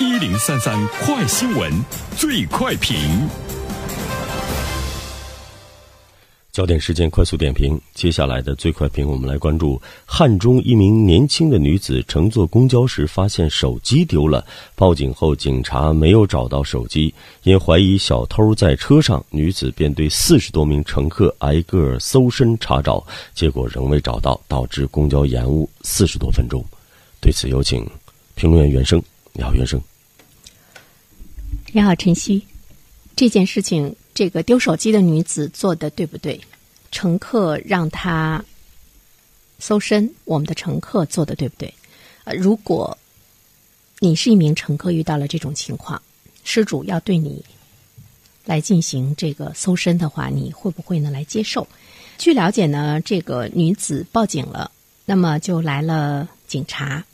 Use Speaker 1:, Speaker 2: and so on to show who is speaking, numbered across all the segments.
Speaker 1: 一零三三快新闻，最快评。
Speaker 2: 焦点事件快速点评，接下来的最快评，我们来关注汉中一名年轻的女子乘坐公交时发现手机丢了，报警后警察没有找到手机，因怀疑小偷在车上，女子便对四十多名乘客挨个搜身查找，结果仍未找到，导致公交延误四十多分钟。对此，有请评论员袁生。你好，袁生。
Speaker 3: 你好，晨曦。这件事情。这个丢手机的女子做的对不对？乘客让她搜身，我们的乘客做的对不对？呃，如果你是一名乘客，遇到了这种情况，失主要对你来进行这个搜身的话，你会不会呢来接受？据了解呢，这个女子报警了，那么就来了警察。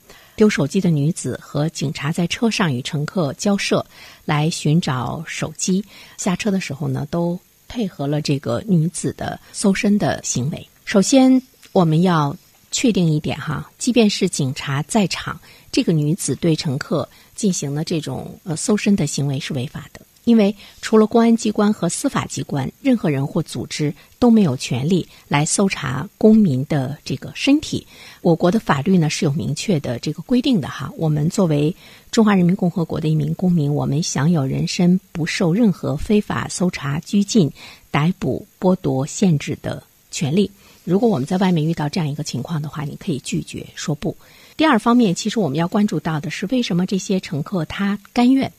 Speaker 3: 丢手机的女子和警察在车上与乘客交涉，来寻找手机。下车的时候呢，都配合了这个女子的搜身的行为。首先，我们要确定一点哈，即便是警察在场，这个女子对乘客进行了这种呃搜身的行为是违法的。因为除了公安机关和司法机关，任何人或组织都没有权利来搜查公民的这个身体。我国的法律呢是有明确的这个规定的哈。我们作为中华人民共和国的一名公民，我们享有人身不受任何非法搜查、拘禁、逮捕、剥夺、限制的权利。如果我们在外面遇到这样一个情况的话，你可以拒绝说不。第二方面，其实我们要关注到的是，为什么这些乘客他甘愿？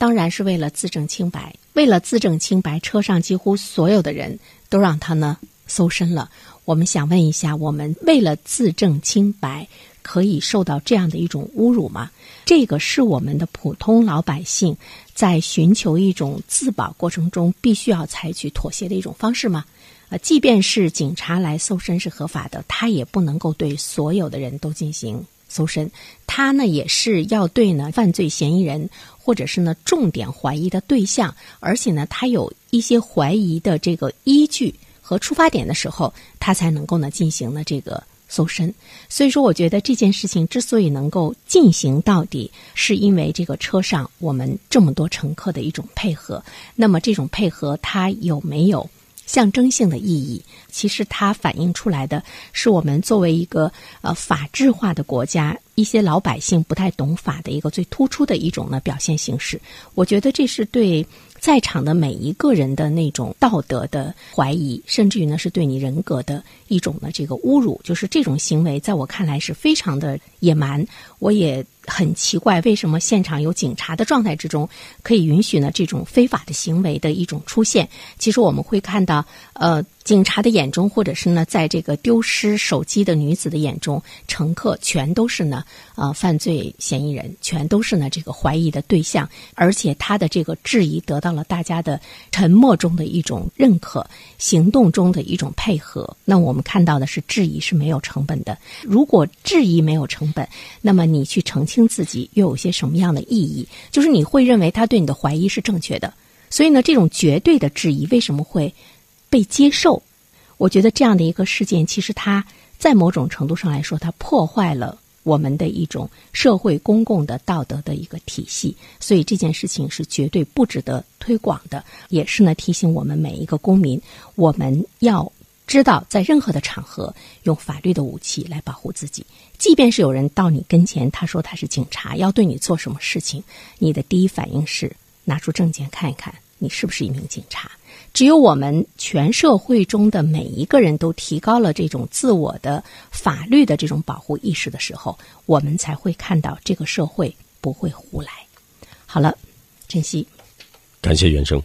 Speaker 3: 当然是为了自证清白。为了自证清白，车上几乎所有的人都让他呢搜身了。我们想问一下：我们为了自证清白，可以受到这样的一种侮辱吗？这个是我们的普通老百姓在寻求一种自保过程中必须要采取妥协的一种方式吗？呃，即便是警察来搜身是合法的，他也不能够对所有的人都进行。搜身，他呢也是要对呢犯罪嫌疑人或者是呢重点怀疑的对象，而且呢他有一些怀疑的这个依据和出发点的时候，他才能够呢进行呢这个搜身。所以说，我觉得这件事情之所以能够进行到底，是因为这个车上我们这么多乘客的一种配合。那么这种配合，它有没有？象征性的意义，其实它反映出来的是我们作为一个呃法制化的国家，一些老百姓不太懂法的一个最突出的一种呢表现形式。我觉得这是对在场的每一个人的那种道德的怀疑，甚至于呢是对你人格的一种的这个侮辱。就是这种行为，在我看来是非常的野蛮。我也。很奇怪，为什么现场有警察的状态之中，可以允许呢这种非法的行为的一种出现？其实我们会看到，呃。警察的眼中，或者是呢，在这个丢失手机的女子的眼中，乘客全都是呢，呃，犯罪嫌疑人，全都是呢这个怀疑的对象，而且他的这个质疑得到了大家的沉默中的一种认可，行动中的一种配合。那我们看到的是，质疑是没有成本的。如果质疑没有成本，那么你去澄清自己又有些什么样的意义？就是你会认为他对你的怀疑是正确的。所以呢，这种绝对的质疑为什么会？被接受，我觉得这样的一个事件，其实它在某种程度上来说，它破坏了我们的一种社会公共的道德的一个体系，所以这件事情是绝对不值得推广的，也是呢提醒我们每一个公民，我们要知道，在任何的场合用法律的武器来保护自己，即便是有人到你跟前，他说他是警察，要对你做什么事情，你的第一反应是拿出证件看一看，你是不是一名警察。只有我们全社会中的每一个人都提高了这种自我的法律的这种保护意识的时候，我们才会看到这个社会不会胡来。好了，珍惜，
Speaker 2: 感谢袁生。